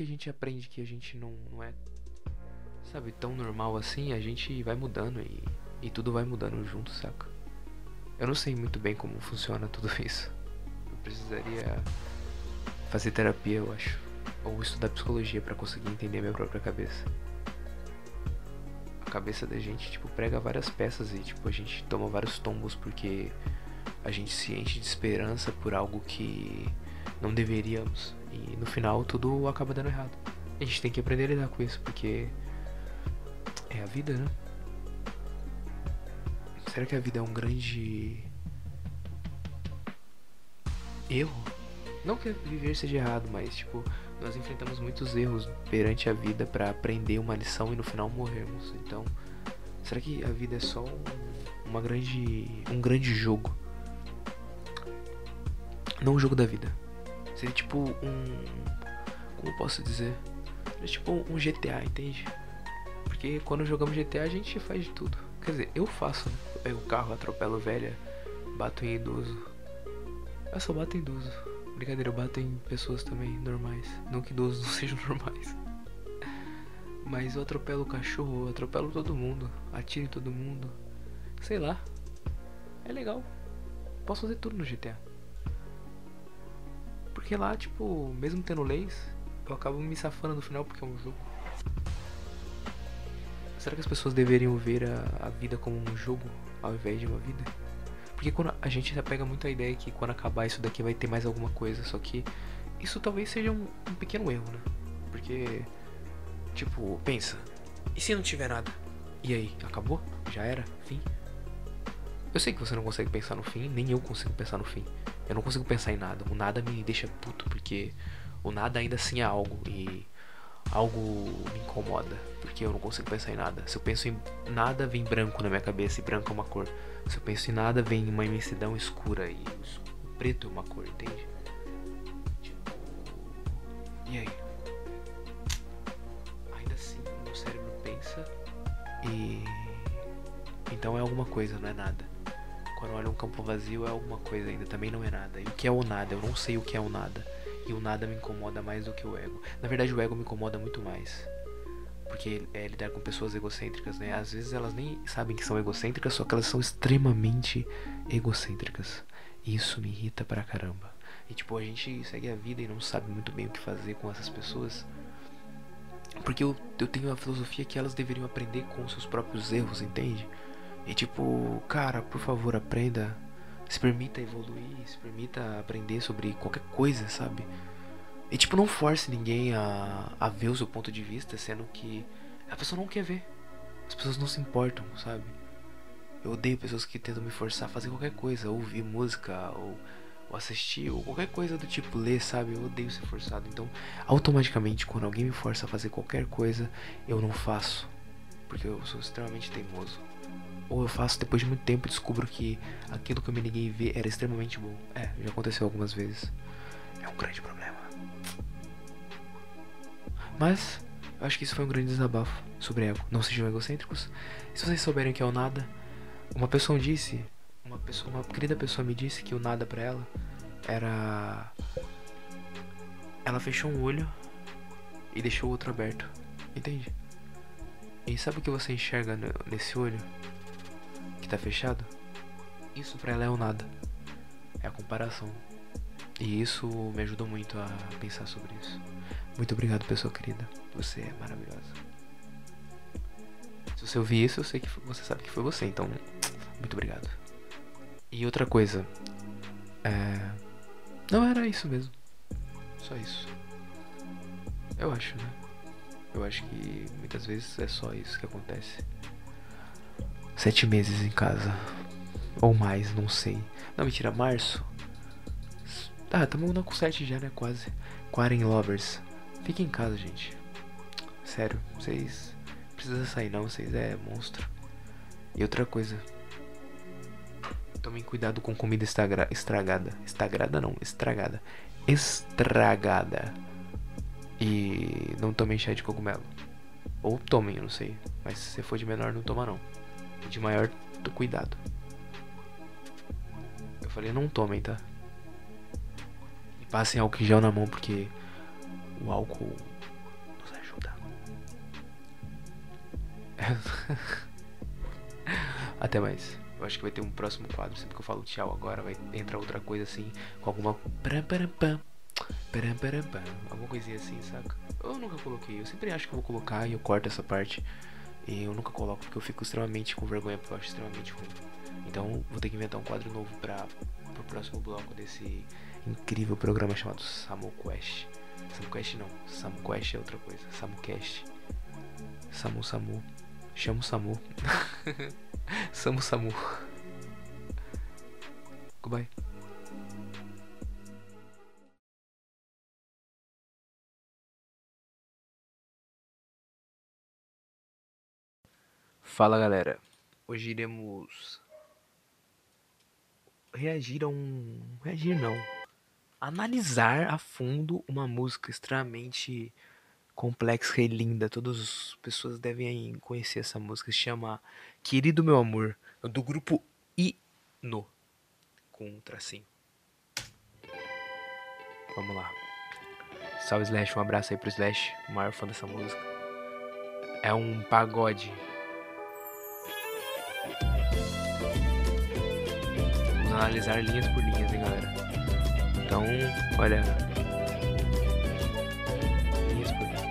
que a gente aprende que a gente não, não é, sabe, tão normal assim, a gente vai mudando e, e tudo vai mudando junto, saca? Eu não sei muito bem como funciona tudo isso. Eu precisaria fazer terapia, eu acho. Ou estudar psicologia para conseguir entender minha própria cabeça. A cabeça da gente, tipo, prega várias peças e, tipo, a gente toma vários tombos porque a gente se enche de esperança por algo que não deveríamos. E no final tudo acaba dando errado. A gente tem que aprender a lidar com isso, porque é a vida, né? Será que a vida é um grande erro? Não que viver seja errado, mas tipo, nós enfrentamos muitos erros perante a vida para aprender uma lição e no final morrermos. Então, será que a vida é só um, uma grande um grande jogo? Não o jogo da vida. Seria tipo um. Como posso dizer? Seria tipo um GTA, entende? Porque quando jogamos GTA a gente faz de tudo. Quer dizer, eu faço, né? Eu pego o carro, atropelo velha, bato em idoso. Eu só bato em idoso. Brincadeira, eu bato em pessoas também normais. Não que idosos não sejam normais. Mas eu atropelo o cachorro, eu atropelo todo mundo, atiro em todo mundo. Sei lá. É legal. Posso fazer tudo no GTA. Porque lá, tipo, mesmo tendo leis, eu acabo me safando no final porque é um jogo. Será que as pessoas deveriam ver a, a vida como um jogo ao invés de uma vida? Porque quando a gente já pega muito a ideia que quando acabar isso daqui vai ter mais alguma coisa, só que isso talvez seja um, um pequeno erro, né? Porque, tipo, pensa, e se não tiver nada? E aí, acabou? Já era? Fim? Eu sei que você não consegue pensar no fim, nem eu consigo pensar no fim. Eu não consigo pensar em nada. O nada me deixa puto, porque o nada ainda assim é algo. E algo me incomoda, porque eu não consigo pensar em nada. Se eu penso em nada, vem branco na minha cabeça, e branco é uma cor. Se eu penso em nada, vem uma imensidão escura, e o preto é uma cor, entende? E aí? Ainda assim, o meu cérebro pensa, e. Então é alguma coisa, não é nada. Olha um campo vazio é alguma coisa ainda, também não é nada. E o que é o nada? Eu não sei o que é o nada. E o nada me incomoda mais do que o ego. Na verdade, o ego me incomoda muito mais. Porque é lidar com pessoas egocêntricas, né? Às vezes elas nem sabem que são egocêntricas, só que elas são extremamente egocêntricas. E isso me irrita pra caramba. E tipo, a gente segue a vida e não sabe muito bem o que fazer com essas pessoas. Porque eu, eu tenho a filosofia que elas deveriam aprender com seus próprios erros, entende? E tipo, cara, por favor, aprenda. Se permita evoluir, se permita aprender sobre qualquer coisa, sabe? E tipo, não force ninguém a, a ver o seu ponto de vista, sendo que a pessoa não quer ver. As pessoas não se importam, sabe? Eu odeio pessoas que tentam me forçar a fazer qualquer coisa, ouvir música, ou, ou assistir, ou qualquer coisa do tipo, ler, sabe? Eu odeio ser forçado. Então, automaticamente, quando alguém me força a fazer qualquer coisa, eu não faço. Porque eu sou extremamente teimoso ou eu faço depois de muito tempo e descubro que aquilo que eu me neguei a ver era extremamente bom. É, já aconteceu algumas vezes. É um grande problema. Mas, eu acho que isso foi um grande desabafo sobre ego. Não sejam egocêntricos. Se vocês souberem que é o nada, uma pessoa disse, uma pessoa, uma querida pessoa me disse que o nada para ela era ela fechou um olho e deixou o outro aberto. Entende? E sabe o que você enxerga nesse olho? Tá fechado? Isso para ela é o nada. É a comparação. E isso me ajudou muito a pensar sobre isso. Muito obrigado, pessoa querida. Você é maravilhosa. Se você ouvir isso, eu sei que você sabe que foi você, então muito obrigado. E outra coisa, é... não era isso mesmo. Só isso. Eu acho, né? Eu acho que muitas vezes é só isso que acontece. Sete meses em casa. Ou mais, não sei. Não, mentira, março. Ah, tamo com sete já, né? Quase. Quarren Lovers. Fiquem em casa, gente. Sério, vocês. Precisa sair não, vocês é monstro. E outra coisa. Tomem cuidado com comida estragra estragada. Estragada não, estragada. Estragada. E não tomem chá de cogumelo. Ou tomem, eu não sei. Mas se você for de menor, não toma não de maior cuidado. Eu falei, não tomem, tá? E passem álcool gel na mão porque o álcool nos ajuda. Até mais. Eu acho que vai ter um próximo quadro. Sempre que eu falo tchau agora, vai entrar outra coisa assim. Com alguma. Alguma coisinha assim, saca? Eu nunca coloquei. Eu sempre acho que vou colocar e eu corto essa parte. Eu nunca coloco porque eu fico extremamente com vergonha, porque eu acho extremamente ruim. Então vou ter que inventar um quadro novo para o próximo bloco desse incrível programa chamado Samu Quest. Samu Quest não, Samu Quest é outra coisa. Samu Cast. Samu Samu. Chama o Samu. Samu Samu. Goodbye. Fala galera, hoje iremos reagir a um. reagir não. Analisar a fundo uma música extremamente complexa e linda. Todas as pessoas devem conhecer essa música. Se chama Querido Meu Amor, do grupo Ino, com um tracinho. Vamos lá. Salve Slash, um abraço aí pro Slash, o maior fã dessa música. É um pagode analisar linhas por linhas, hein, galera. Então, olha. Linhas por linhas.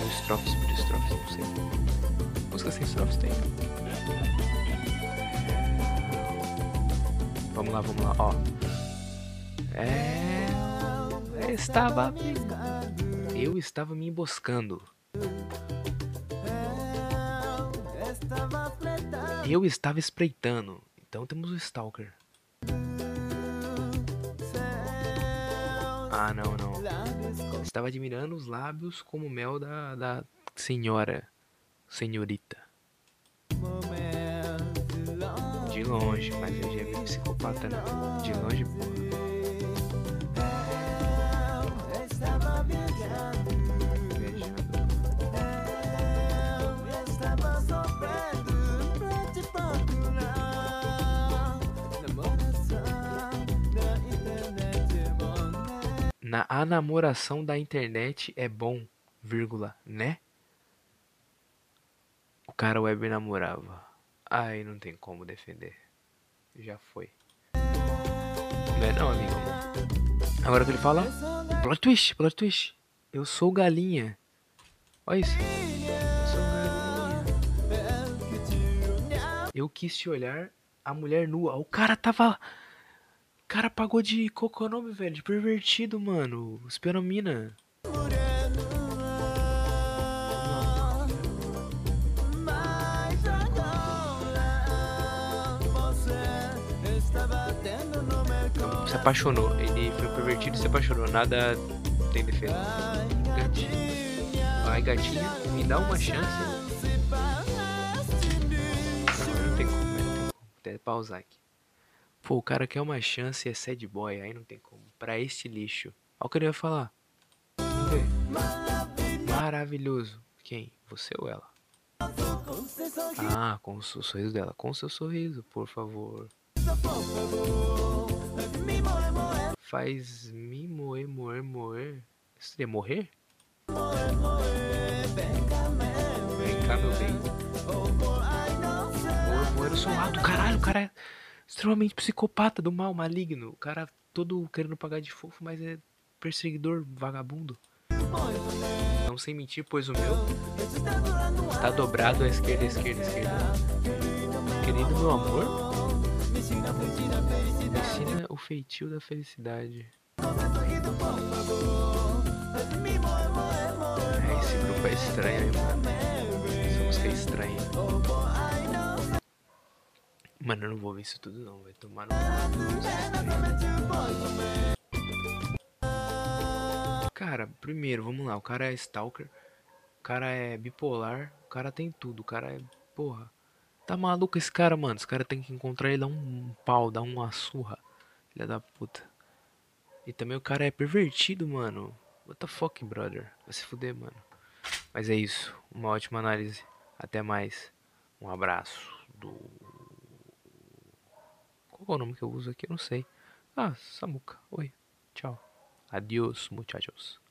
Ou estrofes por estrofes, não sei. Música sem estrofes tem. Vamos lá, vamos lá, ó. É. Eu estava. Eu estava me emboscando. Eu estava espreitando. Então temos o Stalker. Ah, não, não. Estava admirando os lábios como mel da, da senhora. Senhorita. De longe, mas eu já vi psicopata, né? De longe, porra. Na a namoração da internet é bom, vírgula, né? O cara web namorava. Ai, não tem como defender. Já foi. Não é não, amigo. Agora que ele fala. Plot twist, plot twist. Eu sou galinha. Olha isso. Eu quis te olhar, a mulher nua. O cara tava cara pagou de coconome, velho, de pervertido, mano. Espiando mina. Se apaixonou. Ele foi pervertido e se apaixonou. Nada tem defesa. Gatinha. Vai, gatinha, me dá uma chance. Não, não tem como, não tem como. Até pausar aqui. Pô, o cara quer uma chance e é sad boy, aí não tem como. Pra este lixo. Olha o que ele vai falar. Maravilhoso. Quem? Você ou ela? Ah, com o sorriso dela. Com o seu sorriso, por favor. Faz me moer, moer, moer. Isso seria morrer? Vem cá, meu bem. Moer, moer o seu lado. Caralho, cara é extremamente psicopata do mal, maligno. O cara todo querendo pagar de fofo, mas é perseguidor, vagabundo. Não sei mentir, pois o meu está dobrado à esquerda, à esquerda, à esquerda. Querido meu amor, ensina o feitio da felicidade. É, esse grupo é estranho, mano. Essa música é estranha. Mano, eu não vou ver isso tudo não, vai tomar no Cara, primeiro, vamos lá, o cara é stalker, o cara é bipolar, o cara tem tudo, o cara é, porra. Tá maluco esse cara, mano? Esse cara tem que encontrar ele, dar um pau, dar uma surra. Filha da puta. E também o cara é pervertido, mano. What the fuck, brother? Vai se fuder, mano. Mas é isso. Uma ótima análise. Até mais. Um abraço do Qual é o nome que eu uso aqui? Eu não sei. Ah, Samuca. Oi. Tchau. Adiós, muchachos.